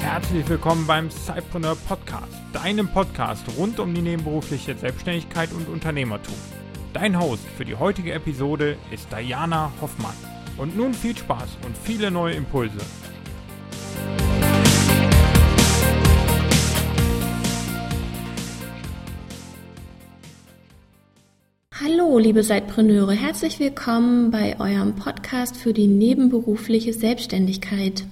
Herzlich willkommen beim Cypreneur Podcast, deinem Podcast rund um die nebenberufliche Selbstständigkeit und Unternehmertum. Dein Host für die heutige Episode ist Diana Hoffmann. Und nun viel Spaß und viele neue Impulse. Hallo, liebe Seitpreneure, herzlich willkommen bei eurem Podcast für die nebenberufliche Selbstständigkeit.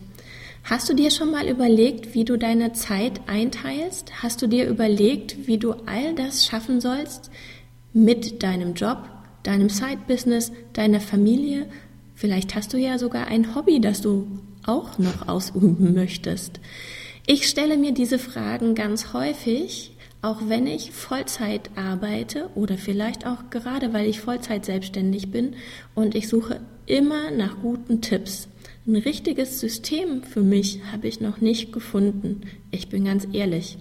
Hast du dir schon mal überlegt, wie du deine Zeit einteilst? Hast du dir überlegt, wie du all das schaffen sollst mit deinem Job, deinem Side-Business, deiner Familie? Vielleicht hast du ja sogar ein Hobby, das du auch noch ausüben möchtest. Ich stelle mir diese Fragen ganz häufig, auch wenn ich Vollzeit arbeite oder vielleicht auch gerade, weil ich Vollzeit selbstständig bin und ich suche immer nach guten Tipps. Ein richtiges System für mich habe ich noch nicht gefunden. Ich bin ganz ehrlich.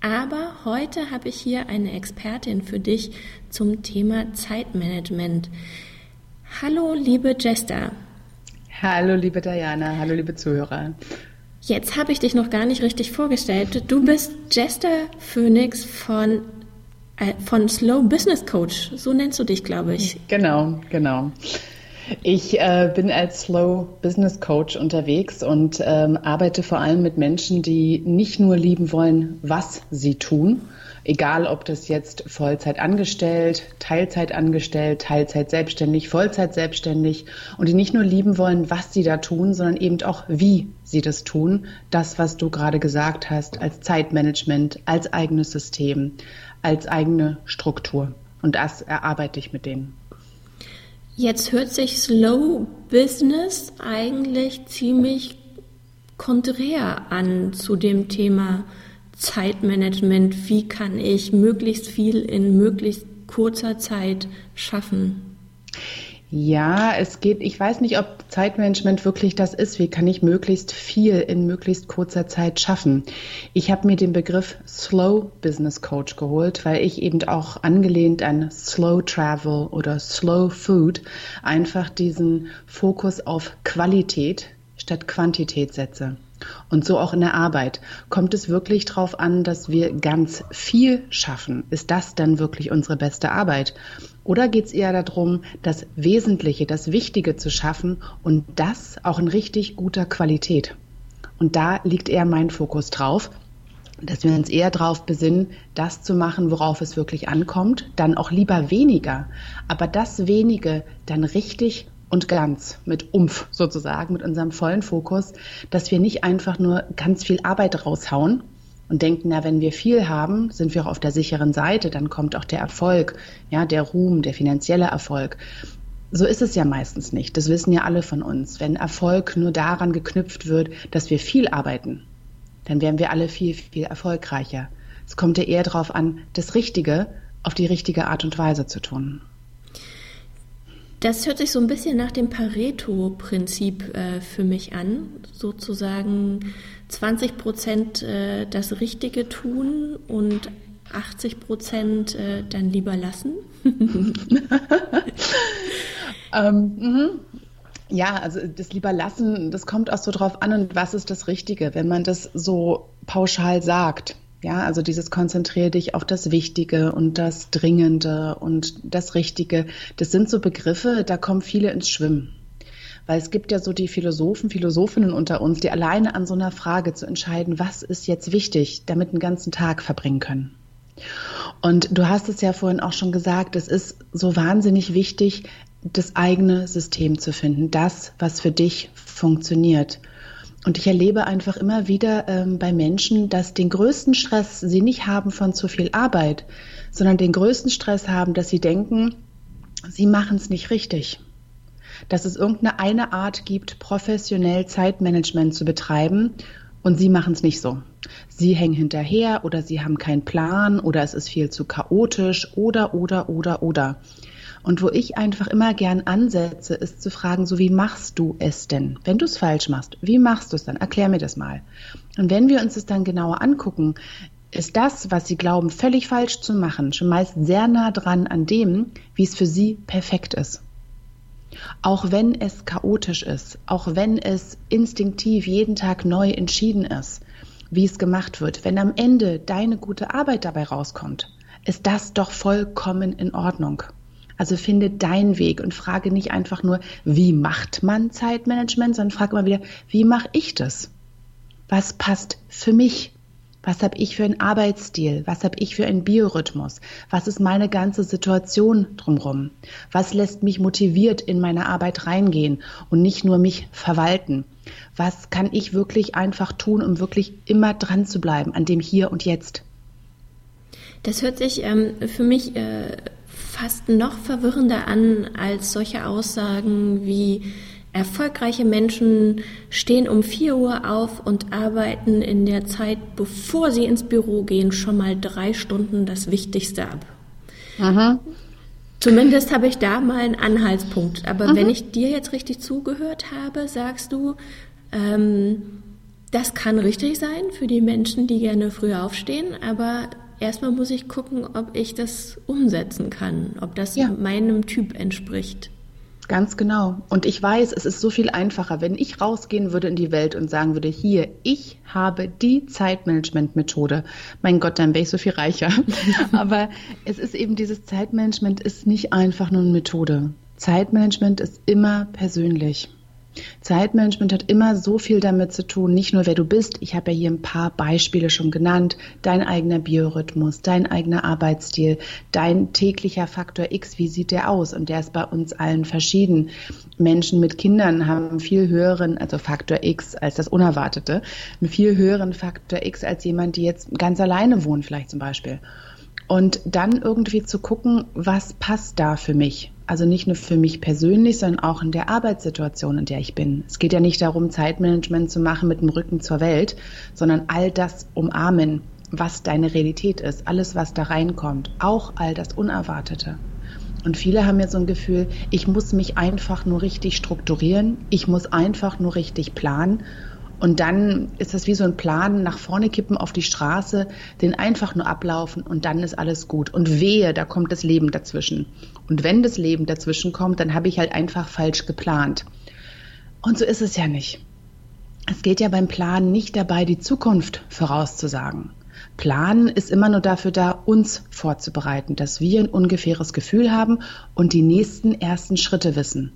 Aber heute habe ich hier eine Expertin für dich zum Thema Zeitmanagement. Hallo, liebe Jester. Hallo, liebe Diana. Hallo, liebe Zuhörer. Jetzt habe ich dich noch gar nicht richtig vorgestellt. Du bist Jester Phoenix von, äh, von Slow Business Coach. So nennst du dich, glaube ich. Genau, genau. Ich äh, bin als Slow Business Coach unterwegs und ähm, arbeite vor allem mit Menschen, die nicht nur lieben wollen, was sie tun, egal ob das jetzt Vollzeit angestellt, Teilzeit angestellt, Teilzeit selbstständig, Vollzeit selbstständig und die nicht nur lieben wollen, was sie da tun, sondern eben auch wie sie das tun. Das, was du gerade gesagt hast, als Zeitmanagement, als eigenes System, als eigene Struktur. Und das erarbeite ich mit denen. Jetzt hört sich Slow Business eigentlich ziemlich konträr an zu dem Thema Zeitmanagement. Wie kann ich möglichst viel in möglichst kurzer Zeit schaffen? Ja, es geht, ich weiß nicht, ob Zeitmanagement wirklich das ist. Wie kann ich möglichst viel in möglichst kurzer Zeit schaffen? Ich habe mir den Begriff Slow Business Coach geholt, weil ich eben auch angelehnt an Slow Travel oder Slow Food einfach diesen Fokus auf Qualität statt Quantität setze. Und so auch in der Arbeit. Kommt es wirklich darauf an, dass wir ganz viel schaffen? Ist das dann wirklich unsere beste Arbeit? Oder geht es eher darum, das Wesentliche, das Wichtige zu schaffen und das auch in richtig guter Qualität? Und da liegt eher mein Fokus drauf, dass wir uns eher darauf besinnen, das zu machen, worauf es wirklich ankommt, dann auch lieber weniger, aber das wenige dann richtig und ganz, mit Umf sozusagen, mit unserem vollen Fokus, dass wir nicht einfach nur ganz viel Arbeit raushauen und denken, na, wenn wir viel haben, sind wir auch auf der sicheren Seite, dann kommt auch der Erfolg, ja, der Ruhm, der finanzielle Erfolg. So ist es ja meistens nicht. Das wissen ja alle von uns. Wenn Erfolg nur daran geknüpft wird, dass wir viel arbeiten, dann wären wir alle viel, viel erfolgreicher. Es kommt ja eher darauf an, das Richtige auf die richtige Art und Weise zu tun. Das hört sich so ein bisschen nach dem Pareto-Prinzip äh, für mich an, sozusagen 20 Prozent äh, das Richtige tun und 80 Prozent äh, dann lieber lassen. ähm, mhm. ja, also das lieber lassen, das kommt auch so drauf an, und was ist das Richtige, wenn man das so pauschal sagt. Ja, also dieses konzentriere dich auf das Wichtige und das Dringende und das Richtige. Das sind so Begriffe, da kommen viele ins Schwimmen. Weil es gibt ja so die Philosophen, Philosophinnen unter uns, die alleine an so einer Frage zu entscheiden, was ist jetzt wichtig, damit einen ganzen Tag verbringen können. Und du hast es ja vorhin auch schon gesagt, es ist so wahnsinnig wichtig, das eigene System zu finden, das, was für dich funktioniert. Und ich erlebe einfach immer wieder ähm, bei Menschen, dass den größten Stress sie nicht haben von zu viel Arbeit, sondern den größten Stress haben, dass sie denken, sie machen es nicht richtig. Dass es irgendeine eine Art gibt, professionell Zeitmanagement zu betreiben und sie machen es nicht so. Sie hängen hinterher oder sie haben keinen Plan oder es ist viel zu chaotisch oder, oder, oder, oder. Und wo ich einfach immer gern ansetze, ist zu fragen, so wie machst du es denn? Wenn du es falsch machst, wie machst du es dann? Erklär mir das mal. Und wenn wir uns das dann genauer angucken, ist das, was sie glauben, völlig falsch zu machen, schon meist sehr nah dran an dem, wie es für sie perfekt ist. Auch wenn es chaotisch ist, auch wenn es instinktiv jeden Tag neu entschieden ist, wie es gemacht wird, wenn am Ende deine gute Arbeit dabei rauskommt, ist das doch vollkommen in Ordnung. Also finde deinen Weg und frage nicht einfach nur, wie macht man Zeitmanagement, sondern frage immer wieder, wie mache ich das? Was passt für mich? Was habe ich für einen Arbeitsstil? Was habe ich für einen Biorhythmus? Was ist meine ganze Situation drumherum? Was lässt mich motiviert in meine Arbeit reingehen und nicht nur mich verwalten? Was kann ich wirklich einfach tun, um wirklich immer dran zu bleiben an dem Hier und Jetzt? Das hört sich ähm, für mich äh, fast noch verwirrender an als solche Aussagen wie erfolgreiche Menschen stehen um 4 Uhr auf und arbeiten in der Zeit, bevor sie ins Büro gehen, schon mal drei Stunden das Wichtigste ab. Aha. Zumindest habe ich da mal einen Anhaltspunkt. Aber Aha. wenn ich dir jetzt richtig zugehört habe, sagst du, ähm, das kann richtig sein für die Menschen, die gerne früh aufstehen, aber erstmal muss ich gucken, ob ich das umsetzen kann, ob das ja. meinem Typ entspricht. Ganz genau. Und ich weiß, es ist so viel einfacher, wenn ich rausgehen würde in die Welt und sagen würde, hier, ich habe die Zeitmanagement-Methode. Mein Gott, dann wäre ich so viel reicher. Aber es ist eben dieses Zeitmanagement ist nicht einfach nur eine Methode. Zeitmanagement ist immer persönlich. Zeitmanagement hat immer so viel damit zu tun, nicht nur wer du bist. Ich habe ja hier ein paar Beispiele schon genannt. Dein eigener Biorhythmus, dein eigener Arbeitsstil, dein täglicher Faktor X, wie sieht der aus? Und der ist bei uns allen verschieden. Menschen mit Kindern haben einen viel höheren, also Faktor X als das Unerwartete, einen viel höheren Faktor X als jemand, die jetzt ganz alleine wohnt, vielleicht zum Beispiel. Und dann irgendwie zu gucken, was passt da für mich? Also nicht nur für mich persönlich, sondern auch in der Arbeitssituation, in der ich bin. Es geht ja nicht darum, Zeitmanagement zu machen mit dem Rücken zur Welt, sondern all das umarmen, was deine Realität ist, alles, was da reinkommt, auch all das Unerwartete. Und viele haben jetzt so ein Gefühl, ich muss mich einfach nur richtig strukturieren, ich muss einfach nur richtig planen und dann ist das wie so ein Plan, nach vorne kippen auf die Straße, den einfach nur ablaufen und dann ist alles gut. Und wehe, da kommt das Leben dazwischen. Und wenn das Leben dazwischen kommt, dann habe ich halt einfach falsch geplant. Und so ist es ja nicht. Es geht ja beim Planen nicht dabei, die Zukunft vorauszusagen. Planen ist immer nur dafür da, uns vorzubereiten, dass wir ein ungefähres Gefühl haben und die nächsten ersten Schritte wissen.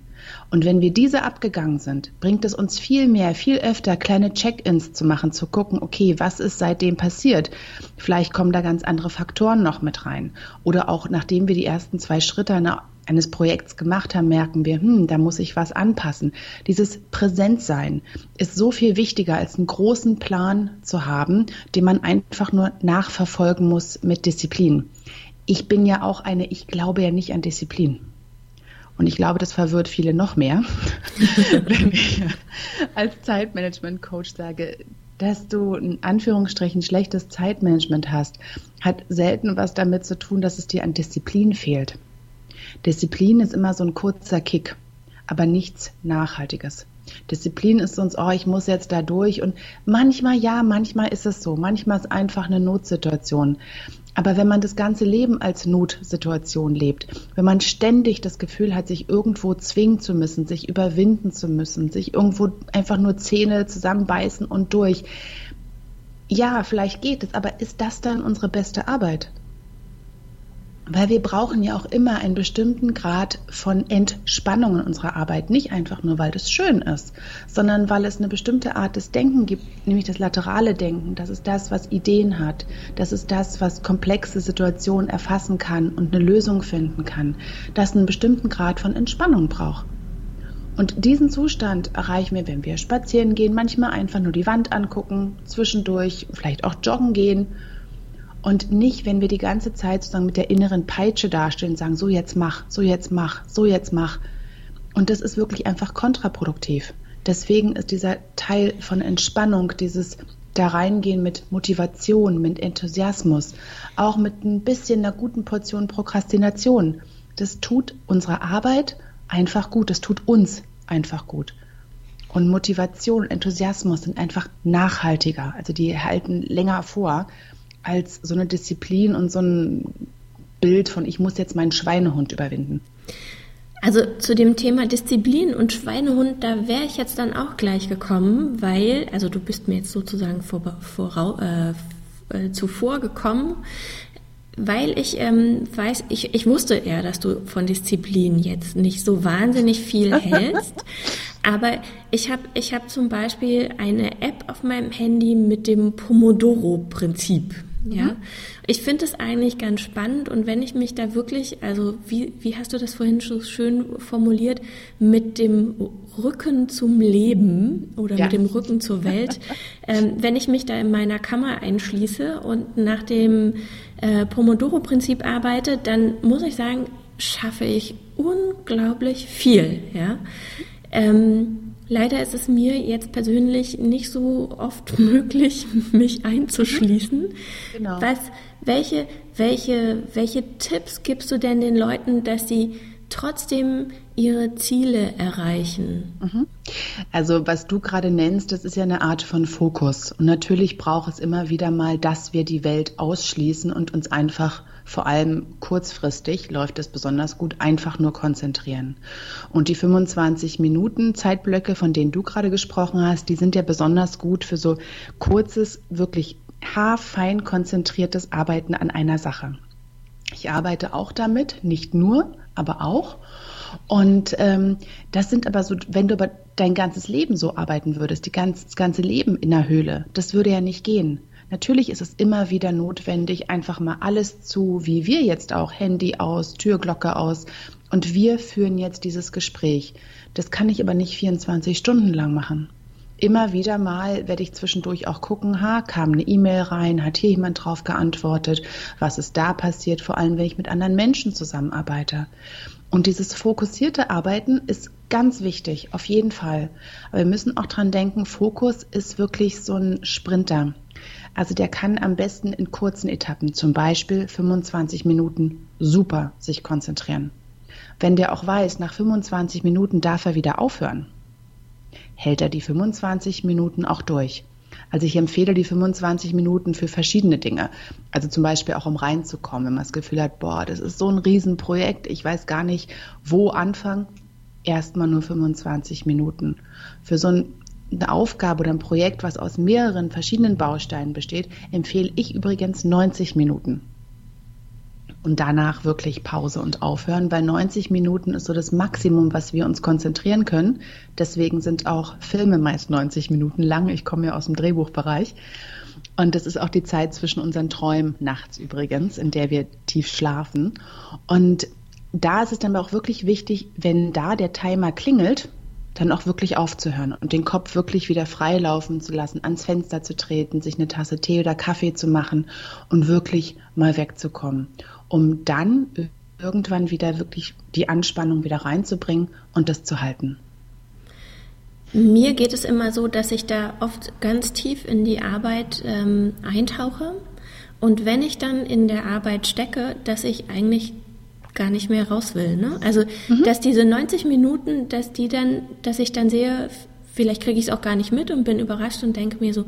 Und wenn wir diese abgegangen sind, bringt es uns viel mehr, viel öfter kleine Check-ins zu machen, zu gucken, okay, was ist seitdem passiert? Vielleicht kommen da ganz andere Faktoren noch mit rein. Oder auch nachdem wir die ersten zwei Schritte eines Projekts gemacht haben, merken wir, hm, da muss ich was anpassen. Dieses Präsentsein ist so viel wichtiger als einen großen Plan zu haben, den man einfach nur nachverfolgen muss mit Disziplin. Ich bin ja auch eine, ich glaube ja nicht an Disziplin. Und ich glaube, das verwirrt viele noch mehr, wenn ich als Zeitmanagement-Coach sage, dass du in Anführungsstrichen schlechtes Zeitmanagement hast, hat selten was damit zu tun, dass es dir an Disziplin fehlt. Disziplin ist immer so ein kurzer Kick, aber nichts Nachhaltiges. Disziplin ist sonst, oh, ich muss jetzt da durch. Und manchmal ja, manchmal ist es so. Manchmal ist einfach eine Notsituation. Aber wenn man das ganze Leben als Notsituation lebt, wenn man ständig das Gefühl hat, sich irgendwo zwingen zu müssen, sich überwinden zu müssen, sich irgendwo einfach nur Zähne zusammenbeißen und durch, ja, vielleicht geht es, aber ist das dann unsere beste Arbeit? Weil wir brauchen ja auch immer einen bestimmten Grad von Entspannung in unserer Arbeit. Nicht einfach nur, weil das schön ist, sondern weil es eine bestimmte Art des Denken gibt, nämlich das laterale Denken. Das ist das, was Ideen hat. Das ist das, was komplexe Situationen erfassen kann und eine Lösung finden kann. Das einen bestimmten Grad von Entspannung braucht. Und diesen Zustand erreichen wir, wenn wir spazieren gehen, manchmal einfach nur die Wand angucken, zwischendurch vielleicht auch joggen gehen und nicht, wenn wir die ganze Zeit sozusagen mit der inneren Peitsche dastehen und sagen, so jetzt mach, so jetzt mach, so jetzt mach. Und das ist wirklich einfach kontraproduktiv. Deswegen ist dieser Teil von Entspannung, dieses da reingehen mit Motivation, mit Enthusiasmus, auch mit ein bisschen einer guten Portion Prokrastination. Das tut unserer Arbeit einfach gut, das tut uns einfach gut. Und Motivation, Enthusiasmus sind einfach nachhaltiger, also die halten länger vor als so eine Disziplin und so ein Bild von, ich muss jetzt meinen Schweinehund überwinden. Also zu dem Thema Disziplin und Schweinehund, da wäre ich jetzt dann auch gleich gekommen, weil, also du bist mir jetzt sozusagen vor, vor, äh, äh, zuvor gekommen, weil ich ähm, weiß, ich, ich wusste ja, dass du von Disziplin jetzt nicht so wahnsinnig viel hältst. aber ich habe ich hab zum Beispiel eine App auf meinem Handy mit dem Pomodoro-Prinzip. Ja, mhm. ich finde es eigentlich ganz spannend und wenn ich mich da wirklich, also wie, wie hast du das vorhin so schön formuliert, mit dem Rücken zum Leben oder ja. mit dem Rücken zur Welt, ähm, wenn ich mich da in meiner Kammer einschließe und nach dem äh, Pomodoro-Prinzip arbeite, dann muss ich sagen, schaffe ich unglaublich viel. Ja. Ähm, Leider ist es mir jetzt persönlich nicht so oft möglich, mich einzuschließen. Genau. Was, welche, welche, welche Tipps gibst du denn den Leuten, dass sie trotzdem ihre Ziele erreichen? Mhm. Also was du gerade nennst, das ist ja eine Art von Fokus. Und natürlich braucht es immer wieder mal, dass wir die Welt ausschließen und uns einfach vor allem kurzfristig läuft es besonders gut, einfach nur konzentrieren. Und die 25 Minuten Zeitblöcke, von denen du gerade gesprochen hast, die sind ja besonders gut für so kurzes, wirklich haarfein konzentriertes Arbeiten an einer Sache. Ich arbeite auch damit, nicht nur, aber auch. Und ähm, das sind aber so, wenn du aber dein ganzes Leben so arbeiten würdest, die ganz, das ganze Leben in der Höhle, das würde ja nicht gehen. Natürlich ist es immer wieder notwendig, einfach mal alles zu, wie wir jetzt auch, Handy aus, Türglocke aus. Und wir führen jetzt dieses Gespräch. Das kann ich aber nicht 24 Stunden lang machen. Immer wieder mal werde ich zwischendurch auch gucken, ha, kam eine E-Mail rein, hat hier jemand drauf geantwortet, was ist da passiert, vor allem wenn ich mit anderen Menschen zusammenarbeite. Und dieses fokussierte Arbeiten ist ganz wichtig, auf jeden Fall. Aber wir müssen auch dran denken, Fokus ist wirklich so ein Sprinter. Also der kann am besten in kurzen Etappen, zum Beispiel 25 Minuten, super sich konzentrieren. Wenn der auch weiß, nach 25 Minuten darf er wieder aufhören, hält er die 25 Minuten auch durch. Also ich empfehle die 25 Minuten für verschiedene Dinge. Also zum Beispiel auch um reinzukommen, wenn man das Gefühl hat, boah, das ist so ein Riesenprojekt, ich weiß gar nicht, wo anfangen. Erstmal nur 25 Minuten. Für so ein eine Aufgabe oder ein Projekt, was aus mehreren verschiedenen Bausteinen besteht, empfehle ich übrigens 90 Minuten. Und danach wirklich Pause und aufhören, weil 90 Minuten ist so das Maximum, was wir uns konzentrieren können. Deswegen sind auch Filme meist 90 Minuten lang. Ich komme ja aus dem Drehbuchbereich. Und das ist auch die Zeit zwischen unseren Träumen nachts übrigens, in der wir tief schlafen. Und da ist es dann auch wirklich wichtig, wenn da der Timer klingelt, dann auch wirklich aufzuhören und den Kopf wirklich wieder frei laufen zu lassen, ans Fenster zu treten, sich eine Tasse Tee oder Kaffee zu machen und wirklich mal wegzukommen, um dann irgendwann wieder wirklich die Anspannung wieder reinzubringen und das zu halten. Mir geht es immer so, dass ich da oft ganz tief in die Arbeit ähm, eintauche und wenn ich dann in der Arbeit stecke, dass ich eigentlich gar nicht mehr raus will. Ne? Also, mhm. dass diese 90 Minuten, dass die dann, dass ich dann sehe, vielleicht kriege ich es auch gar nicht mit und bin überrascht und denke mir so,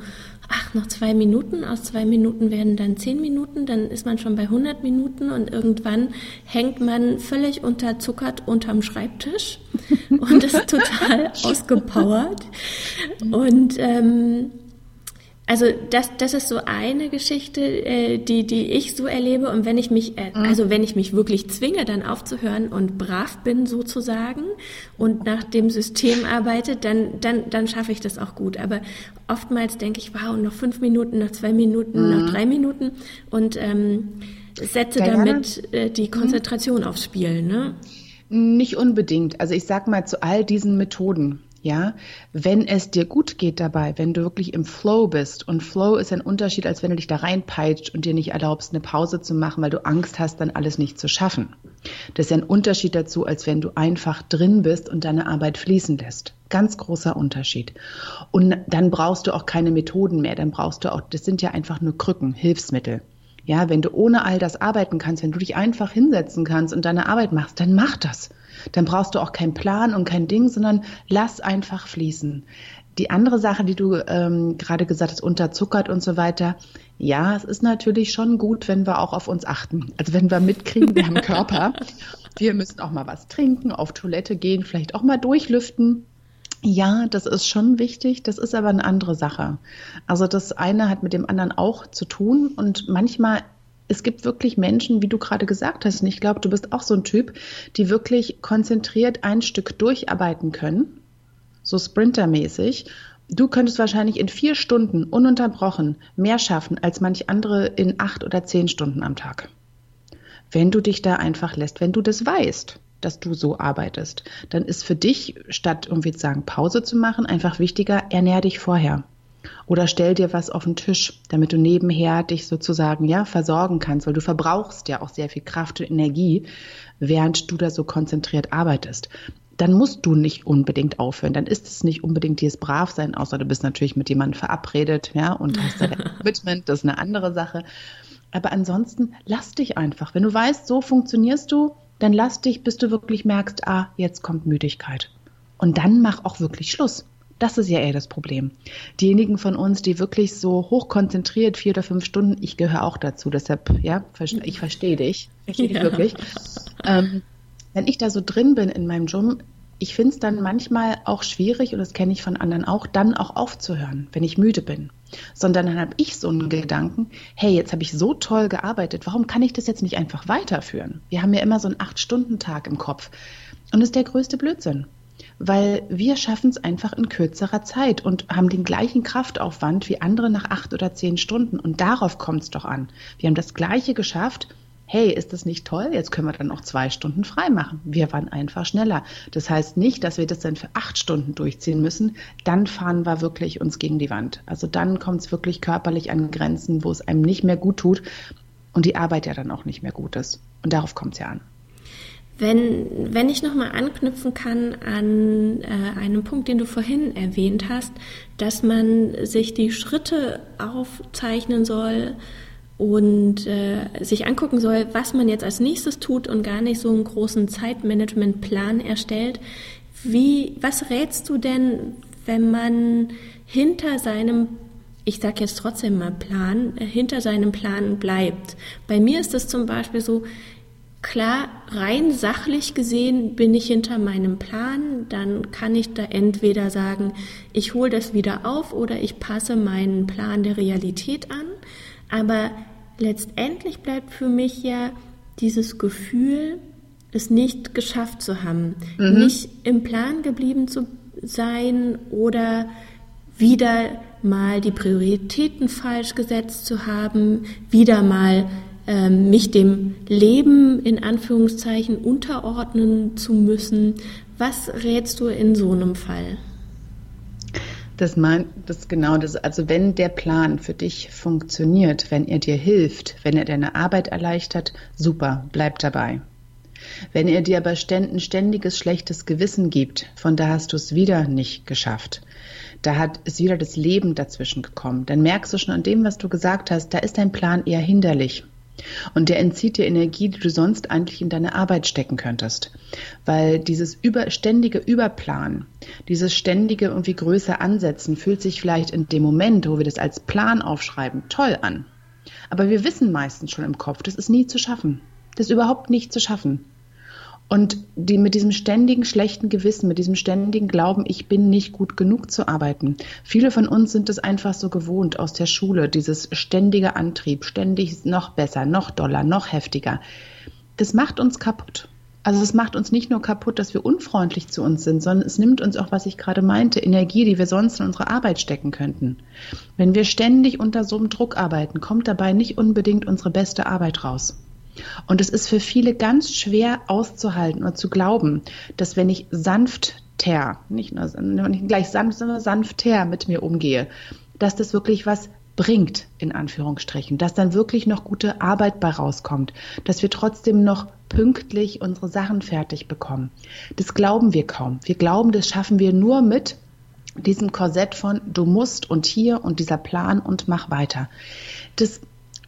ach, noch zwei Minuten, aus zwei Minuten werden dann zehn Minuten, dann ist man schon bei 100 Minuten und irgendwann hängt man völlig unterzuckert unterm Schreibtisch und ist total ausgepowert. Und ähm, also das, das ist so eine Geschichte, äh, die, die ich so erlebe. Und wenn ich mich, äh, mhm. also wenn ich mich wirklich zwinge, dann aufzuhören und brav bin sozusagen und nach dem System arbeite, dann, dann, dann schaffe ich das auch gut. Aber oftmals denke ich, wow, noch fünf Minuten, noch zwei Minuten, mhm. noch drei Minuten und ähm, setze ja, damit äh, die mhm. Konzentration mhm. aufs Spiel. Ne? Nicht unbedingt. Also ich sag mal zu all diesen Methoden ja, wenn es dir gut geht dabei, wenn du wirklich im Flow bist und Flow ist ein Unterschied, als wenn du dich da reinpeitscht und dir nicht erlaubst, eine Pause zu machen, weil du Angst hast, dann alles nicht zu schaffen. Das ist ein Unterschied dazu, als wenn du einfach drin bist und deine Arbeit fließen lässt. Ganz großer Unterschied. Und dann brauchst du auch keine Methoden mehr, dann brauchst du auch, das sind ja einfach nur Krücken, Hilfsmittel. Ja, wenn du ohne all das arbeiten kannst, wenn du dich einfach hinsetzen kannst und deine Arbeit machst, dann mach das. Dann brauchst du auch keinen Plan und kein Ding, sondern lass einfach fließen. Die andere Sache, die du ähm, gerade gesagt hast, unterzuckert und so weiter. Ja, es ist natürlich schon gut, wenn wir auch auf uns achten. Also wenn wir mitkriegen, wir haben Körper. Wir müssen auch mal was trinken, auf Toilette gehen, vielleicht auch mal durchlüften. Ja, das ist schon wichtig. Das ist aber eine andere Sache. Also das eine hat mit dem anderen auch zu tun und manchmal es gibt wirklich Menschen, wie du gerade gesagt hast, und ich glaube, du bist auch so ein Typ, die wirklich konzentriert ein Stück durcharbeiten können so sprintermäßig. Du könntest wahrscheinlich in vier Stunden ununterbrochen mehr schaffen als manch andere in acht oder zehn Stunden am Tag. Wenn du dich da einfach lässt, wenn du das weißt, dass du so arbeitest, dann ist für dich, statt irgendwie zu sagen, Pause zu machen, einfach wichtiger, ernähr dich vorher. Oder stell dir was auf den Tisch, damit du nebenher dich sozusagen ja versorgen kannst, weil du verbrauchst ja auch sehr viel Kraft und Energie, während du da so konzentriert arbeitest dann musst du nicht unbedingt aufhören. Dann ist es nicht unbedingt dieses Bravsein, außer du bist natürlich mit jemandem verabredet, ja, und hast da Commitment, das ist eine andere Sache. Aber ansonsten lass dich einfach. Wenn du weißt, so funktionierst du, dann lass dich, bis du wirklich merkst, ah, jetzt kommt Müdigkeit. Und dann mach auch wirklich Schluss. Das ist ja eher das Problem. Diejenigen von uns, die wirklich so hochkonzentriert vier oder fünf Stunden, ich gehöre auch dazu, deshalb, ja, ich verstehe dich, ich verstehe ja. dich wirklich. Ähm, wenn ich da so drin bin in meinem Job, ich finde es dann manchmal auch schwierig, und das kenne ich von anderen auch, dann auch aufzuhören, wenn ich müde bin. Sondern dann habe ich so einen Gedanken, hey, jetzt habe ich so toll gearbeitet, warum kann ich das jetzt nicht einfach weiterführen? Wir haben ja immer so einen Acht-Stunden-Tag im Kopf. Und das ist der größte Blödsinn. Weil wir schaffen es einfach in kürzerer Zeit und haben den gleichen Kraftaufwand wie andere nach acht oder zehn Stunden. Und darauf kommt es doch an. Wir haben das Gleiche geschafft hey, ist das nicht toll? Jetzt können wir dann noch zwei Stunden frei machen. Wir waren einfach schneller. Das heißt nicht, dass wir das dann für acht Stunden durchziehen müssen. Dann fahren wir wirklich uns gegen die Wand. Also dann kommt es wirklich körperlich an Grenzen, wo es einem nicht mehr gut tut und die Arbeit ja dann auch nicht mehr gut ist. Und darauf kommt es ja an. Wenn, wenn ich nochmal anknüpfen kann an äh, einem Punkt, den du vorhin erwähnt hast, dass man sich die Schritte aufzeichnen soll, und äh, sich angucken soll, was man jetzt als nächstes tut und gar nicht so einen großen Zeitmanagementplan erstellt. Wie, was rätst du denn, wenn man hinter seinem ich sage jetzt trotzdem mal Plan, hinter seinem Plan bleibt. Bei mir ist es zum Beispiel so, klar, rein sachlich gesehen bin ich hinter meinem Plan, dann kann ich da entweder sagen, ich hole das wieder auf oder ich passe meinen Plan der Realität an. Aber letztendlich bleibt für mich ja dieses Gefühl, es nicht geschafft zu haben, mhm. nicht im Plan geblieben zu sein oder wieder mal die Prioritäten falsch gesetzt zu haben, wieder mal mich dem Leben in Anführungszeichen unterordnen zu müssen. Was rätst du in so einem Fall? Das meint das genau das. Also wenn der Plan für dich funktioniert, wenn er dir hilft, wenn er deine Arbeit erleichtert, super, bleib dabei. Wenn er dir aber ein ständiges schlechtes Gewissen gibt, von da hast du es wieder nicht geschafft, da hat ist wieder das Leben dazwischen gekommen, dann merkst du schon an dem, was du gesagt hast, da ist dein Plan eher hinderlich. Und der entzieht dir Energie, die du sonst eigentlich in deine Arbeit stecken könntest. Weil dieses über, ständige Überplan, dieses ständige irgendwie größer ansetzen, fühlt sich vielleicht in dem Moment, wo wir das als Plan aufschreiben, toll an. Aber wir wissen meistens schon im Kopf, das ist nie zu schaffen. Das ist überhaupt nicht zu schaffen. Und die, mit diesem ständigen schlechten Gewissen, mit diesem ständigen Glauben, ich bin nicht gut genug zu arbeiten. Viele von uns sind es einfach so gewohnt aus der Schule, dieses ständige Antrieb, ständig noch besser, noch doller, noch heftiger. Das macht uns kaputt. Also es macht uns nicht nur kaputt, dass wir unfreundlich zu uns sind, sondern es nimmt uns auch, was ich gerade meinte, Energie, die wir sonst in unsere Arbeit stecken könnten. Wenn wir ständig unter so einem Druck arbeiten, kommt dabei nicht unbedingt unsere beste Arbeit raus. Und es ist für viele ganz schwer auszuhalten und zu glauben, dass wenn ich sanfter, nicht nur nicht gleich sanft, sondern sanfter mit mir umgehe, dass das wirklich was bringt, in Anführungsstrichen, dass dann wirklich noch gute Arbeit bei rauskommt, dass wir trotzdem noch pünktlich unsere Sachen fertig bekommen. Das glauben wir kaum. Wir glauben, das schaffen wir nur mit diesem Korsett von du musst und hier und dieser Plan und mach weiter. Das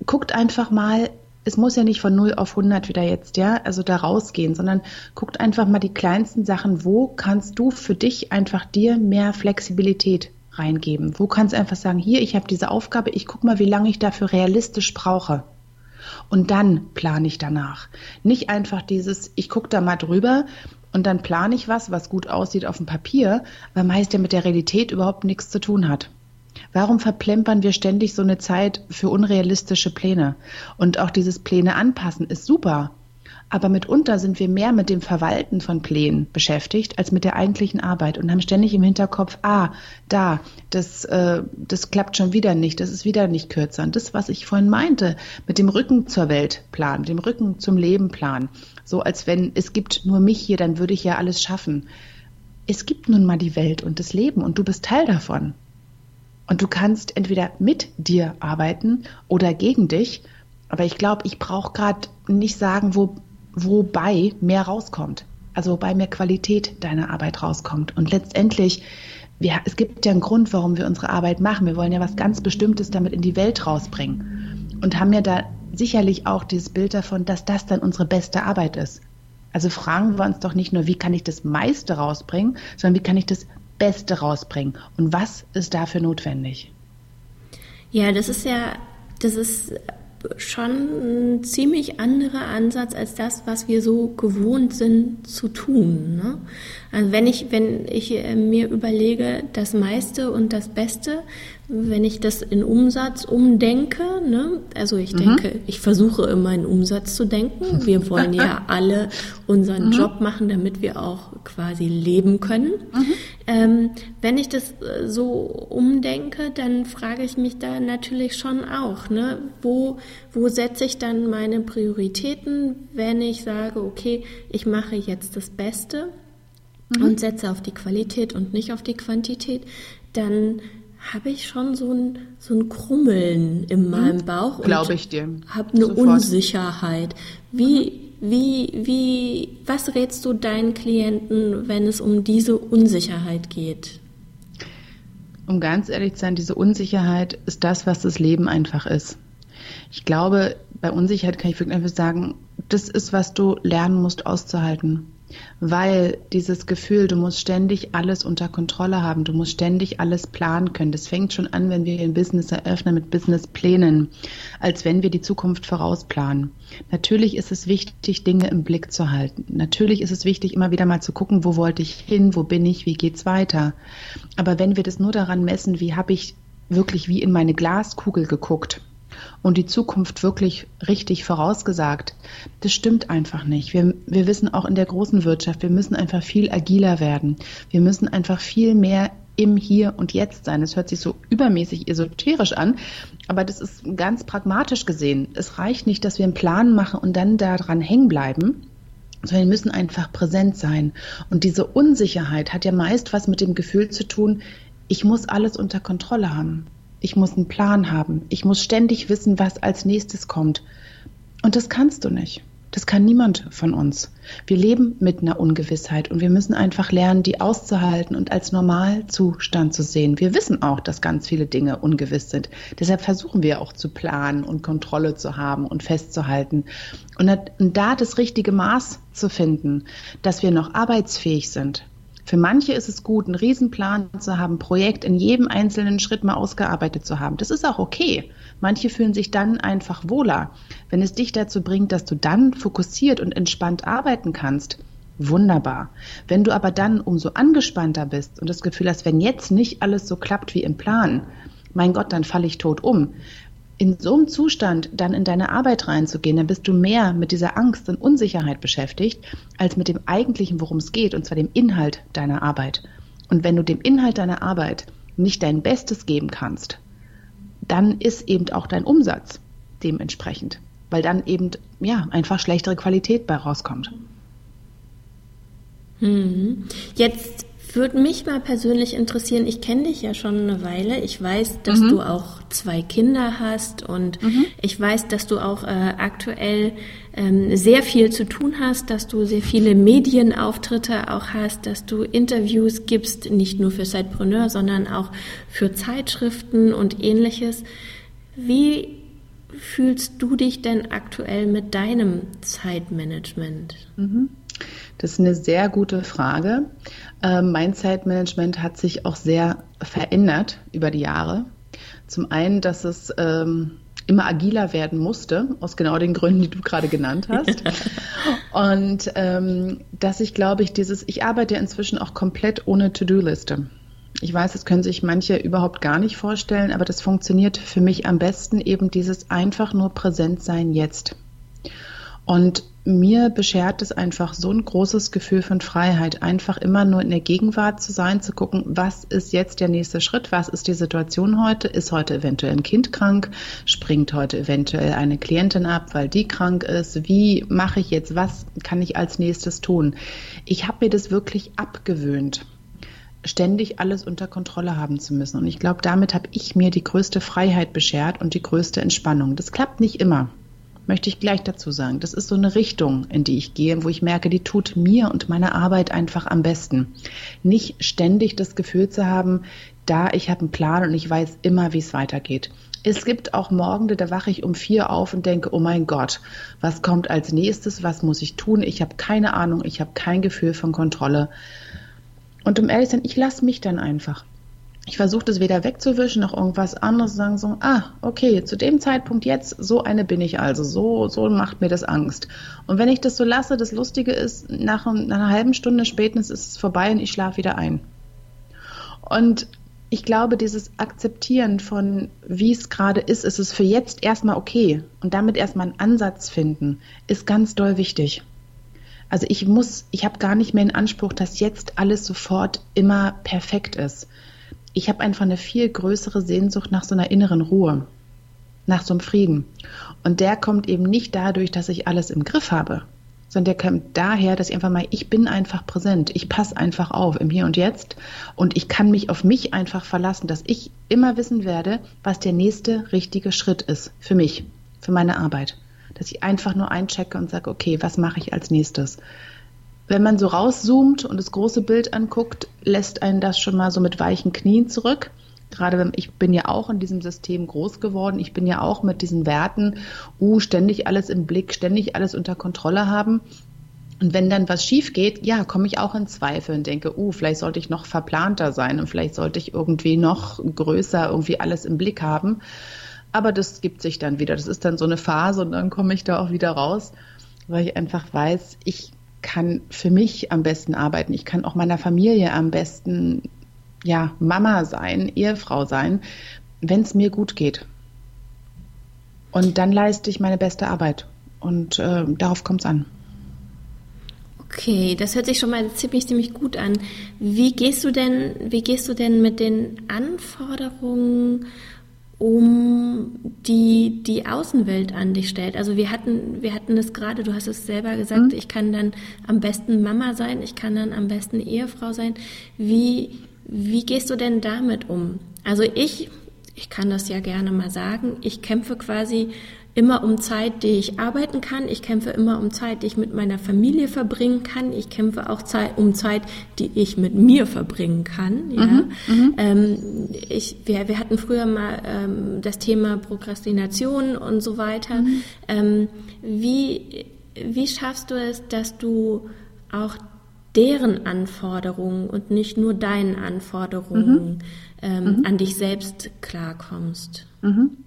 guckt einfach mal, es muss ja nicht von 0 auf 100 wieder jetzt, ja, also da rausgehen, sondern guckt einfach mal die kleinsten Sachen, wo kannst du für dich einfach dir mehr Flexibilität reingeben? Wo kannst du einfach sagen, hier, ich habe diese Aufgabe, ich gucke mal, wie lange ich dafür realistisch brauche. Und dann plane ich danach. Nicht einfach dieses, ich gucke da mal drüber und dann plane ich was, was gut aussieht auf dem Papier, aber meist ja mit der Realität überhaupt nichts zu tun hat. Warum verplempern wir ständig so eine Zeit für unrealistische Pläne? Und auch dieses Pläne anpassen ist super. Aber mitunter sind wir mehr mit dem Verwalten von Plänen beschäftigt als mit der eigentlichen Arbeit und haben ständig im Hinterkopf, ah, da, das, äh, das klappt schon wieder nicht, das ist wieder nicht kürzer. Und das, was ich vorhin meinte, mit dem Rücken zur Welt planen, dem Rücken zum Leben planen, so als wenn es gibt nur mich hier, dann würde ich ja alles schaffen. Es gibt nun mal die Welt und das Leben und du bist Teil davon. Und du kannst entweder mit dir arbeiten oder gegen dich. Aber ich glaube, ich brauche gerade nicht sagen, wo, wobei mehr rauskommt. Also wobei mehr Qualität deiner Arbeit rauskommt. Und letztendlich, wir, es gibt ja einen Grund, warum wir unsere Arbeit machen. Wir wollen ja was ganz Bestimmtes damit in die Welt rausbringen. Und haben ja da sicherlich auch dieses Bild davon, dass das dann unsere beste Arbeit ist. Also fragen wir uns doch nicht nur, wie kann ich das meiste rausbringen, sondern wie kann ich das Beste rausbringen und was ist dafür notwendig? Ja, das ist ja, das ist schon ein ziemlich anderer Ansatz als das, was wir so gewohnt sind zu tun. Ne? Also wenn ich, wenn ich äh, mir überlege, das meiste und das Beste, wenn ich das in Umsatz umdenke, ne? also ich mhm. denke, ich versuche immer in Umsatz zu denken. Wir wollen ja alle unseren mhm. Job machen, damit wir auch quasi leben können. Mhm. Ähm, wenn ich das äh, so umdenke, dann frage ich mich da natürlich schon auch, ne? wo, wo setze ich dann meine Prioritäten, wenn ich sage, okay, ich mache jetzt das Beste mhm. und setze auf die Qualität und nicht auf die Quantität, dann habe ich schon so ein, so ein Krummeln in mhm. meinem Bauch. Glaube ich dir. Habe eine Sofort. Unsicherheit. Wie, wie, wie, was rätst du deinen Klienten, wenn es um diese Unsicherheit geht? Um ganz ehrlich zu sein, diese Unsicherheit ist das, was das Leben einfach ist. Ich glaube, bei Unsicherheit kann ich wirklich einfach sagen, das ist, was du lernen musst auszuhalten weil dieses Gefühl, du musst ständig alles unter Kontrolle haben, du musst ständig alles planen können. Das fängt schon an, wenn wir ein Business eröffnen mit Businessplänen, als wenn wir die Zukunft vorausplanen. Natürlich ist es wichtig, Dinge im Blick zu halten. Natürlich ist es wichtig, immer wieder mal zu gucken, wo wollte ich hin, wo bin ich, wie geht's weiter. Aber wenn wir das nur daran messen, wie habe ich wirklich wie in meine Glaskugel geguckt, und die Zukunft wirklich richtig vorausgesagt. Das stimmt einfach nicht. Wir, wir wissen auch in der großen Wirtschaft, wir müssen einfach viel agiler werden. Wir müssen einfach viel mehr im Hier und Jetzt sein. Das hört sich so übermäßig esoterisch an, aber das ist ganz pragmatisch gesehen. Es reicht nicht, dass wir einen Plan machen und dann daran hängen bleiben, sondern wir müssen einfach präsent sein. Und diese Unsicherheit hat ja meist was mit dem Gefühl zu tun, ich muss alles unter Kontrolle haben. Ich muss einen Plan haben. Ich muss ständig wissen, was als nächstes kommt. Und das kannst du nicht. Das kann niemand von uns. Wir leben mit einer Ungewissheit und wir müssen einfach lernen, die auszuhalten und als Normalzustand zu sehen. Wir wissen auch, dass ganz viele Dinge ungewiss sind. Deshalb versuchen wir auch zu planen und Kontrolle zu haben und festzuhalten. Und da das richtige Maß zu finden, dass wir noch arbeitsfähig sind, für manche ist es gut, einen Riesenplan zu haben, ein Projekt in jedem einzelnen Schritt mal ausgearbeitet zu haben. Das ist auch okay. Manche fühlen sich dann einfach wohler. Wenn es dich dazu bringt, dass du dann fokussiert und entspannt arbeiten kannst, wunderbar. Wenn du aber dann umso angespannter bist und das Gefühl hast, wenn jetzt nicht alles so klappt wie im Plan, mein Gott, dann falle ich tot um in so einem Zustand dann in deine Arbeit reinzugehen, dann bist du mehr mit dieser Angst und Unsicherheit beschäftigt, als mit dem eigentlichen, worum es geht, und zwar dem Inhalt deiner Arbeit. Und wenn du dem Inhalt deiner Arbeit nicht dein Bestes geben kannst, dann ist eben auch dein Umsatz dementsprechend, weil dann eben ja einfach schlechtere Qualität bei rauskommt. Hm. Jetzt würde mich mal persönlich interessieren, ich kenne dich ja schon eine Weile. Ich weiß, dass mhm. du auch zwei Kinder hast und mhm. ich weiß, dass du auch äh, aktuell ähm, sehr viel zu tun hast, dass du sehr viele Medienauftritte auch hast, dass du Interviews gibst, nicht nur für Sidepreneur, sondern auch für Zeitschriften und ähnliches. Wie fühlst du dich denn aktuell mit deinem Zeitmanagement? Mhm. Das ist eine sehr gute Frage. Ähm, mein Zeitmanagement hat sich auch sehr verändert über die Jahre. Zum einen, dass es ähm, immer agiler werden musste, aus genau den Gründen, die du gerade genannt hast. Und ähm, dass ich, glaube ich, dieses, ich arbeite inzwischen auch komplett ohne To-Do-Liste. Ich weiß, das können sich manche überhaupt gar nicht vorstellen, aber das funktioniert für mich am besten eben dieses einfach nur präsent sein jetzt. Und mir beschert es einfach so ein großes Gefühl von Freiheit, einfach immer nur in der Gegenwart zu sein, zu gucken, was ist jetzt der nächste Schritt, was ist die Situation heute, ist heute eventuell ein Kind krank, springt heute eventuell eine Klientin ab, weil die krank ist, wie mache ich jetzt, was kann ich als nächstes tun. Ich habe mir das wirklich abgewöhnt ständig alles unter Kontrolle haben zu müssen. Und ich glaube, damit habe ich mir die größte Freiheit beschert und die größte Entspannung. Das klappt nicht immer, möchte ich gleich dazu sagen. Das ist so eine Richtung, in die ich gehe, wo ich merke, die tut mir und meiner Arbeit einfach am besten. Nicht ständig das Gefühl zu haben, da ich habe einen Plan und ich weiß immer, wie es weitergeht. Es gibt auch Morgende, da wache ich um vier auf und denke, oh mein Gott, was kommt als nächstes, was muss ich tun? Ich habe keine Ahnung, ich habe kein Gefühl von Kontrolle. Und um ehrlich zu sein, ich lasse mich dann einfach. Ich versuche das weder wegzuwischen noch irgendwas anderes, sagen so, ah, okay, zu dem Zeitpunkt jetzt, so eine bin ich also, so, so macht mir das Angst. Und wenn ich das so lasse, das Lustige ist, nach, nach einer halben Stunde spätestens ist es vorbei und ich schlafe wieder ein. Und ich glaube, dieses Akzeptieren von, wie es gerade ist, ist es für jetzt erstmal okay und damit erstmal einen Ansatz finden, ist ganz doll wichtig. Also ich muss, ich habe gar nicht mehr den Anspruch, dass jetzt alles sofort immer perfekt ist. Ich habe einfach eine viel größere Sehnsucht nach so einer inneren Ruhe, nach so einem Frieden. Und der kommt eben nicht dadurch, dass ich alles im Griff habe, sondern der kommt daher, dass ich einfach mal, ich bin einfach präsent, ich passe einfach auf im Hier und Jetzt und ich kann mich auf mich einfach verlassen, dass ich immer wissen werde, was der nächste richtige Schritt ist für mich, für meine Arbeit dass ich einfach nur einchecke und sage, okay, was mache ich als nächstes? Wenn man so rauszoomt und das große Bild anguckt, lässt einen das schon mal so mit weichen Knien zurück. Gerade wenn ich bin ja auch in diesem System groß geworden. Ich bin ja auch mit diesen Werten, uh, ständig alles im Blick, ständig alles unter Kontrolle haben. Und wenn dann was schief geht, ja, komme ich auch in Zweifel und denke, uh, vielleicht sollte ich noch verplanter sein und vielleicht sollte ich irgendwie noch größer irgendwie alles im Blick haben. Aber das gibt sich dann wieder. Das ist dann so eine Phase und dann komme ich da auch wieder raus, weil ich einfach weiß, ich kann für mich am besten arbeiten. Ich kann auch meiner Familie am besten, ja, Mama sein, Ehefrau sein, wenn es mir gut geht. Und dann leiste ich meine beste Arbeit. Und äh, darauf kommt es an. Okay, das hört sich schon mal ziemlich, ziemlich gut an. Wie gehst du denn, wie gehst du denn mit den Anforderungen um die die Außenwelt an dich stellt. Also wir hatten wir hatten es gerade, du hast es selber gesagt, mhm. ich kann dann am besten Mama sein, ich kann dann am besten Ehefrau sein. Wie wie gehst du denn damit um? Also ich ich kann das ja gerne mal sagen, ich kämpfe quasi immer um Zeit, die ich arbeiten kann. Ich kämpfe immer um Zeit, die ich mit meiner Familie verbringen kann. Ich kämpfe auch Zeit, um Zeit, die ich mit mir verbringen kann. Ja? Mhm, mhm. ähm, ich, wir, wir hatten früher mal ähm, das Thema Prokrastination und so weiter. Mhm. Ähm, wie, wie schaffst du es, dass du auch deren Anforderungen und nicht nur deinen Anforderungen mhm. ähm, mhm. an dich selbst klarkommst? Mhm.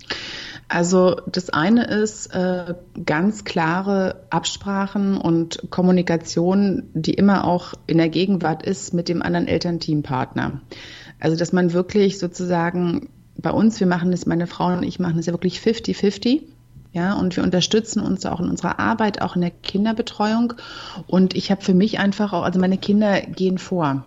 Also das eine ist äh, ganz klare Absprachen und Kommunikation, die immer auch in der Gegenwart ist mit dem anderen Elternteampartner. Also dass man wirklich sozusagen bei uns, wir machen das, meine Frau und ich machen das ja wirklich 50-50. Ja, und wir unterstützen uns auch in unserer Arbeit, auch in der Kinderbetreuung. Und ich habe für mich einfach auch, also meine Kinder gehen vor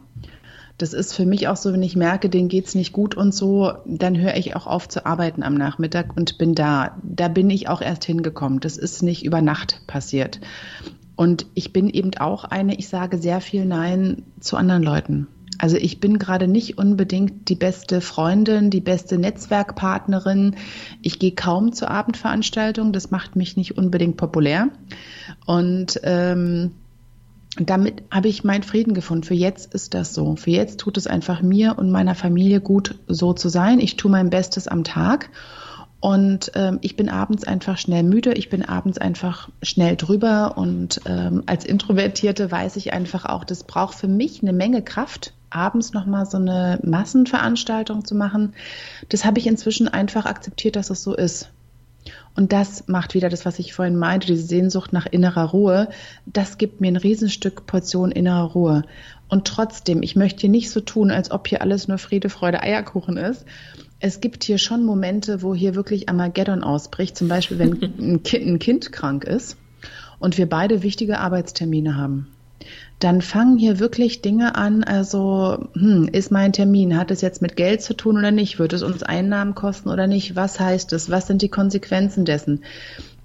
das ist für mich auch so, wenn ich merke, denen geht's nicht gut und so, dann höre ich auch auf zu arbeiten am Nachmittag und bin da. Da bin ich auch erst hingekommen. Das ist nicht über Nacht passiert. Und ich bin eben auch eine, ich sage sehr viel Nein zu anderen Leuten. Also ich bin gerade nicht unbedingt die beste Freundin, die beste Netzwerkpartnerin. Ich gehe kaum zur Abendveranstaltung. Das macht mich nicht unbedingt populär. Und ähm, damit habe ich meinen Frieden gefunden. Für jetzt ist das so. Für jetzt tut es einfach mir und meiner Familie gut, so zu sein. Ich tue mein Bestes am Tag Und ähm, ich bin abends einfach schnell müde, ich bin abends einfach schnell drüber und ähm, als Introvertierte weiß ich einfach auch, das braucht für mich eine Menge Kraft, abends nochmal so eine Massenveranstaltung zu machen. Das habe ich inzwischen einfach akzeptiert, dass es so ist. Und das macht wieder das, was ich vorhin meinte, diese Sehnsucht nach innerer Ruhe. Das gibt mir ein Riesenstück Portion innerer Ruhe. Und trotzdem, ich möchte hier nicht so tun, als ob hier alles nur Friede, Freude, Eierkuchen ist, es gibt hier schon Momente, wo hier wirklich Armageddon ausbricht. Zum Beispiel, wenn ein kind, ein kind krank ist und wir beide wichtige Arbeitstermine haben. Dann fangen hier wirklich Dinge an, also hm, ist mein Termin, hat es jetzt mit Geld zu tun oder nicht? Wird es uns Einnahmen kosten oder nicht? Was heißt es? Was sind die Konsequenzen dessen?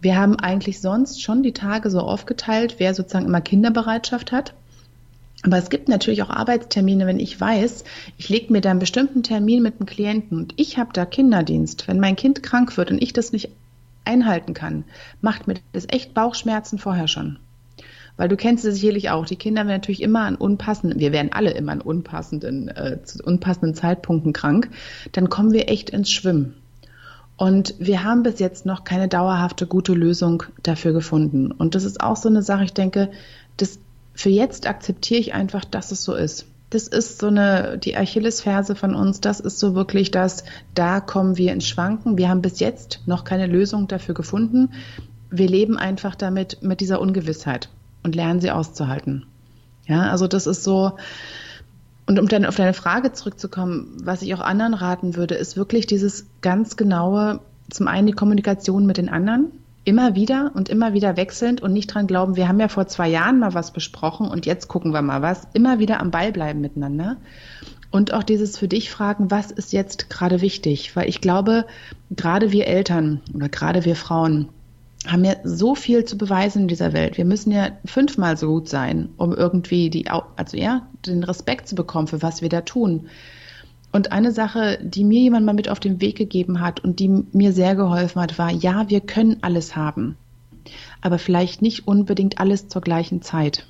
Wir haben eigentlich sonst schon die Tage so aufgeteilt, wer sozusagen immer Kinderbereitschaft hat. Aber es gibt natürlich auch Arbeitstermine, wenn ich weiß, ich lege mir da einen bestimmten Termin mit einem Klienten und ich habe da Kinderdienst. Wenn mein Kind krank wird und ich das nicht einhalten kann, macht mir das echt Bauchschmerzen vorher schon. Weil du kennst es sicherlich auch. Die Kinder werden natürlich immer an unpassenden, wir werden alle immer an unpassenden, äh, unpassenden Zeitpunkten krank. Dann kommen wir echt ins Schwimmen. Und wir haben bis jetzt noch keine dauerhafte gute Lösung dafür gefunden. Und das ist auch so eine Sache, ich denke, das für jetzt akzeptiere ich einfach, dass es so ist. Das ist so eine, die Achillesferse von uns, das ist so wirklich das, da kommen wir ins Schwanken. Wir haben bis jetzt noch keine Lösung dafür gefunden. Wir leben einfach damit, mit dieser Ungewissheit und lernen sie auszuhalten. Ja, also das ist so, und um dann auf deine Frage zurückzukommen, was ich auch anderen raten würde, ist wirklich dieses ganz genaue, zum einen die Kommunikation mit den anderen, immer wieder und immer wieder wechselnd und nicht dran glauben, wir haben ja vor zwei Jahren mal was besprochen und jetzt gucken wir mal was. Immer wieder am Ball bleiben miteinander. Und auch dieses für dich fragen, was ist jetzt gerade wichtig? Weil ich glaube, gerade wir Eltern oder gerade wir Frauen haben ja so viel zu beweisen in dieser Welt. Wir müssen ja fünfmal so gut sein, um irgendwie die, also ja, den Respekt zu bekommen für was wir da tun. Und eine Sache, die mir jemand mal mit auf den Weg gegeben hat und die mir sehr geholfen hat, war, ja, wir können alles haben, aber vielleicht nicht unbedingt alles zur gleichen Zeit.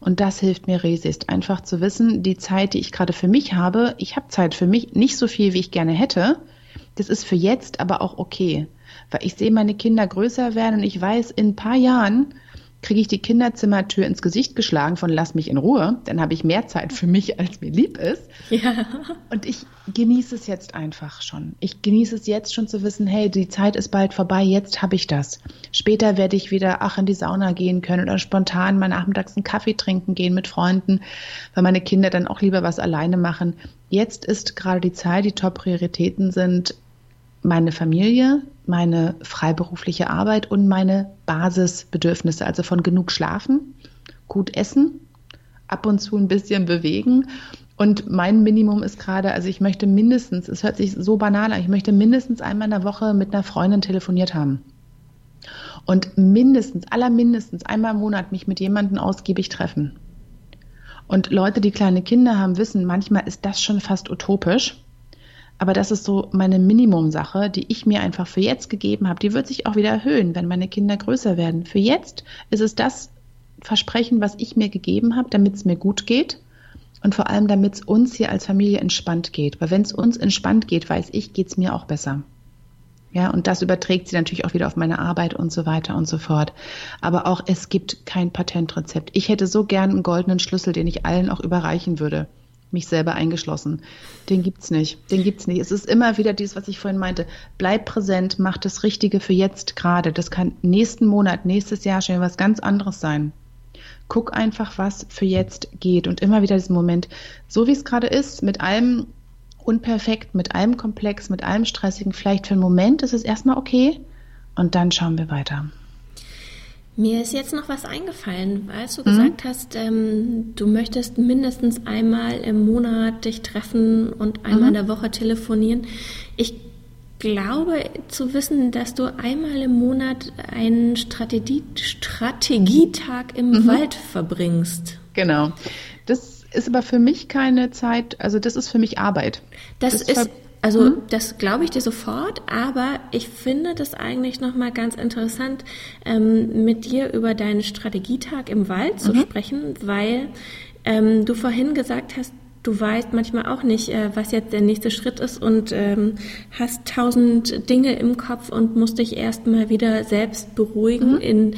Und das hilft mir riesig, einfach zu wissen, die Zeit, die ich gerade für mich habe, ich habe Zeit für mich, nicht so viel, wie ich gerne hätte. Das ist für jetzt aber auch okay, weil ich sehe meine Kinder größer werden und ich weiß, in ein paar Jahren kriege ich die Kinderzimmertür ins Gesicht geschlagen von lass mich in Ruhe, dann habe ich mehr Zeit für mich, als mir lieb ist. Ja. Und ich genieße es jetzt einfach schon. Ich genieße es jetzt schon zu wissen, hey, die Zeit ist bald vorbei, jetzt habe ich das. Später werde ich wieder, ach, in die Sauna gehen können oder spontan mal nachmittags einen Kaffee trinken gehen mit Freunden, weil meine Kinder dann auch lieber was alleine machen. Jetzt ist gerade die Zeit, die Top-Prioritäten sind meine Familie, meine freiberufliche Arbeit und meine Basisbedürfnisse, also von genug Schlafen, gut essen, ab und zu ein bisschen bewegen. Und mein Minimum ist gerade, also ich möchte mindestens, es hört sich so banal an, ich möchte mindestens einmal in der Woche mit einer Freundin telefoniert haben. Und mindestens, allermindestens einmal im Monat mich mit jemandem ausgiebig treffen. Und Leute, die kleine Kinder haben, wissen, manchmal ist das schon fast utopisch. Aber das ist so meine Minimumsache, die ich mir einfach für jetzt gegeben habe. Die wird sich auch wieder erhöhen, wenn meine Kinder größer werden. Für jetzt ist es das Versprechen, was ich mir gegeben habe, damit es mir gut geht und vor allem, damit es uns hier als Familie entspannt geht. Weil wenn es uns entspannt geht, weiß ich, geht es mir auch besser. Ja, und das überträgt sie natürlich auch wieder auf meine Arbeit und so weiter und so fort. Aber auch es gibt kein Patentrezept. Ich hätte so gern einen goldenen Schlüssel, den ich allen auch überreichen würde mich selber eingeschlossen. Den gibt's nicht. Den gibt's nicht. Es ist immer wieder dieses, was ich vorhin meinte. Bleib präsent, mach das Richtige für jetzt gerade. Das kann nächsten Monat, nächstes Jahr schon was ganz anderes sein. Guck einfach, was für jetzt geht und immer wieder diesen Moment, so wie es gerade ist, mit allem unperfekt, mit allem komplex, mit allem stressigen, vielleicht für einen Moment ist es erstmal okay und dann schauen wir weiter. Mir ist jetzt noch was eingefallen, als du mhm. gesagt hast, ähm, du möchtest mindestens einmal im Monat dich treffen und einmal mhm. in der Woche telefonieren. Ich glaube zu wissen, dass du einmal im Monat einen Strategie Strategietag im mhm. Wald verbringst. Genau. Das ist aber für mich keine Zeit, also das ist für mich Arbeit. Das, das ist also mhm. das glaube ich dir sofort, aber ich finde das eigentlich nochmal ganz interessant, ähm, mit dir über deinen Strategietag im Wald zu mhm. sprechen, weil ähm, du vorhin gesagt hast, du weißt manchmal auch nicht, äh, was jetzt der nächste Schritt ist und ähm, hast tausend Dinge im Kopf und musst dich erstmal wieder selbst beruhigen mhm. in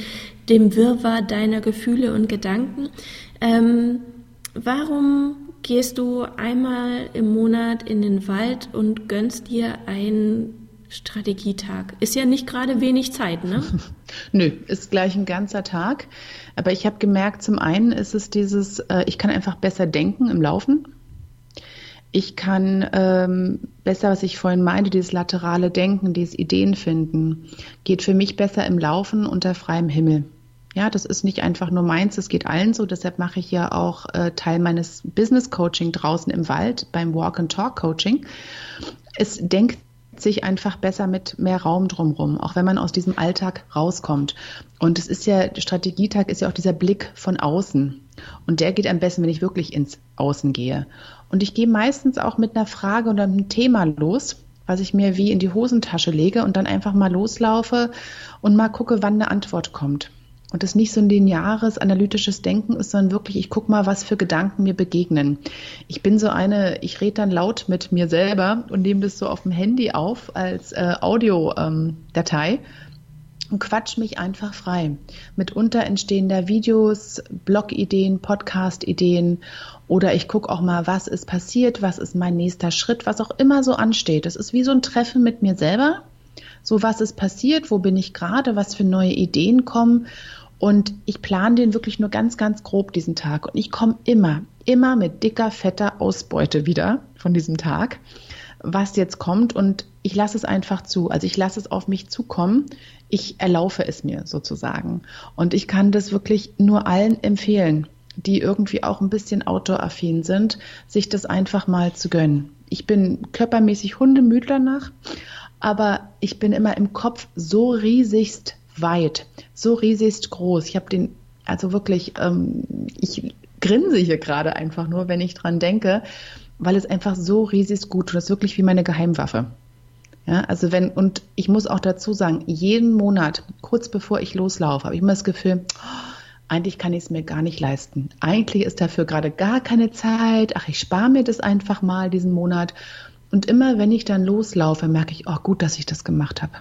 dem Wirrwarr deiner Gefühle und Gedanken. Ähm, warum gehst du einmal im Monat in den Wald und gönnst dir einen Strategietag? Ist ja nicht gerade wenig Zeit, ne? Nö, ist gleich ein ganzer Tag. Aber ich habe gemerkt, zum einen ist es dieses, äh, ich kann einfach besser denken im Laufen. Ich kann ähm, besser, was ich vorhin meinte, dieses laterale Denken, dieses Ideen finden, geht für mich besser im Laufen unter freiem Himmel. Ja, das ist nicht einfach nur meins, es geht allen so. Deshalb mache ich ja auch äh, Teil meines Business Coaching draußen im Wald beim Walk and Talk Coaching. Es denkt sich einfach besser mit mehr Raum drumherum, auch wenn man aus diesem Alltag rauskommt. Und es ist ja, Strategietag ist ja auch dieser Blick von außen. Und der geht am besten, wenn ich wirklich ins Außen gehe. Und ich gehe meistens auch mit einer Frage oder einem Thema los, was ich mir wie in die Hosentasche lege und dann einfach mal loslaufe und mal gucke, wann eine Antwort kommt. Und das nicht so ein lineares, analytisches Denken ist, sondern wirklich, ich gucke mal, was für Gedanken mir begegnen. Ich bin so eine, ich rede dann laut mit mir selber und nehme das so auf dem Handy auf als äh, Audiodatei. Ähm, und quatsch mich einfach frei. Mitunter entstehen da Videos, Blogideen, Podcast-Ideen oder ich gucke auch mal, was ist passiert, was ist mein nächster Schritt, was auch immer so ansteht. Das ist wie so ein Treffen mit mir selber. So, was ist passiert, wo bin ich gerade, was für neue Ideen kommen und ich plane den wirklich nur ganz, ganz grob diesen Tag. Und ich komme immer, immer mit dicker, fetter Ausbeute wieder von diesem Tag, was jetzt kommt. Und ich lasse es einfach zu. Also ich lasse es auf mich zukommen. Ich erlaufe es mir sozusagen. Und ich kann das wirklich nur allen empfehlen, die irgendwie auch ein bisschen outdoor-affin sind, sich das einfach mal zu gönnen. Ich bin körpermäßig hundemüd danach, aber ich bin immer im Kopf so riesigst weit, so riesigst groß. Ich habe den, also wirklich, ähm, ich grinse hier gerade einfach nur, wenn ich dran denke, weil es einfach so riesig gut tut. Das ist wirklich wie meine Geheimwaffe. Ja, also wenn, und ich muss auch dazu sagen, jeden Monat, kurz bevor ich loslaufe, habe ich immer das Gefühl, oh, eigentlich kann ich es mir gar nicht leisten. Eigentlich ist dafür gerade gar keine Zeit. Ach, ich spare mir das einfach mal diesen Monat. Und immer wenn ich dann loslaufe, merke ich, oh, gut, dass ich das gemacht habe.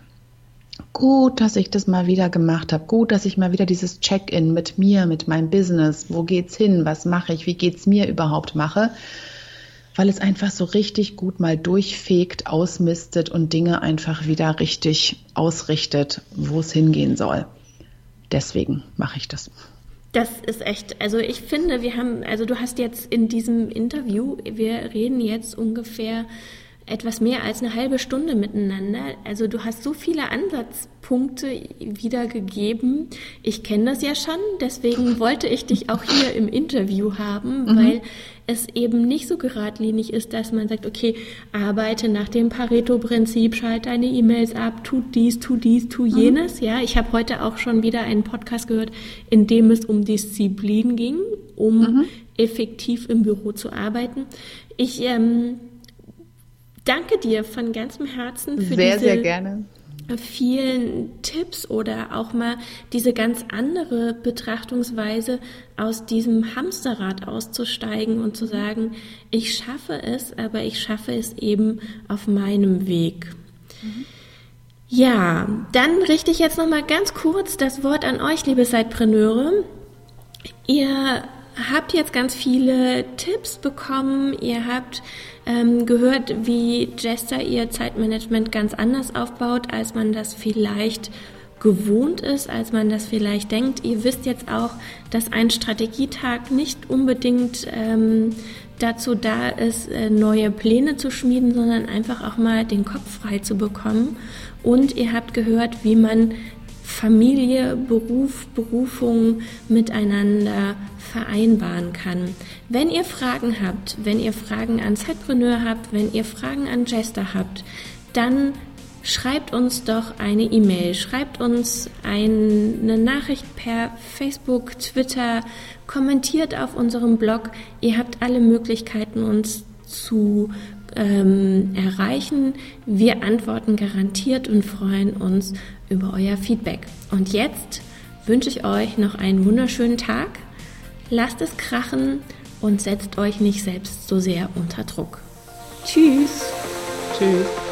Gut, dass ich das mal wieder gemacht habe. Gut, dass ich mal wieder dieses Check-in mit mir, mit meinem Business, wo geht's hin, was mache ich, wie geht's mir überhaupt mache, weil es einfach so richtig gut mal durchfegt, ausmistet und Dinge einfach wieder richtig ausrichtet, wo es hingehen soll. Deswegen mache ich das. Das ist echt, also ich finde, wir haben, also du hast jetzt in diesem Interview, wir reden jetzt ungefähr etwas mehr als eine halbe Stunde miteinander. Also du hast so viele Ansatzpunkte wiedergegeben. Ich kenne das ja schon, deswegen wollte ich dich auch hier im Interview haben, mhm. weil es eben nicht so geradlinig ist, dass man sagt, okay, arbeite nach dem Pareto-Prinzip, schalte deine E-Mails ab, tu dies, tu dies, tu mhm. jenes. Mhm. Ja, ich habe heute auch schon wieder einen Podcast gehört, in dem es um Disziplin ging, um mhm. effektiv im Büro zu arbeiten. Ich ähm, danke dir von ganzem Herzen für sehr, diese sehr gerne. vielen Tipps oder auch mal diese ganz andere Betrachtungsweise aus diesem Hamsterrad auszusteigen und zu sagen, ich schaffe es, aber ich schaffe es eben auf meinem Weg. Mhm. Ja, dann richte ich jetzt noch mal ganz kurz das Wort an euch, liebe Zeitpreneure. Ihr habt jetzt ganz viele Tipps bekommen. Ihr habt ähm, gehört, wie Jester ihr Zeitmanagement ganz anders aufbaut, als man das vielleicht gewohnt ist, als man das vielleicht denkt. Ihr wisst jetzt auch, dass ein Strategietag nicht unbedingt ähm, dazu da ist, äh, neue Pläne zu schmieden, sondern einfach auch mal den Kopf frei zu bekommen. Und ihr habt gehört, wie man Familie, Beruf, Berufung miteinander vereinbaren kann. Wenn ihr Fragen habt, wenn ihr Fragen an Zeitpreneur habt, wenn ihr Fragen an Jester habt, dann schreibt uns doch eine E-Mail, schreibt uns eine Nachricht per Facebook, Twitter, kommentiert auf unserem Blog. Ihr habt alle Möglichkeiten, uns zu ähm, erreichen. Wir antworten garantiert und freuen uns über euer Feedback. Und jetzt wünsche ich euch noch einen wunderschönen Tag. Lasst es krachen und setzt euch nicht selbst so sehr unter Druck. Tschüss. Tschüss.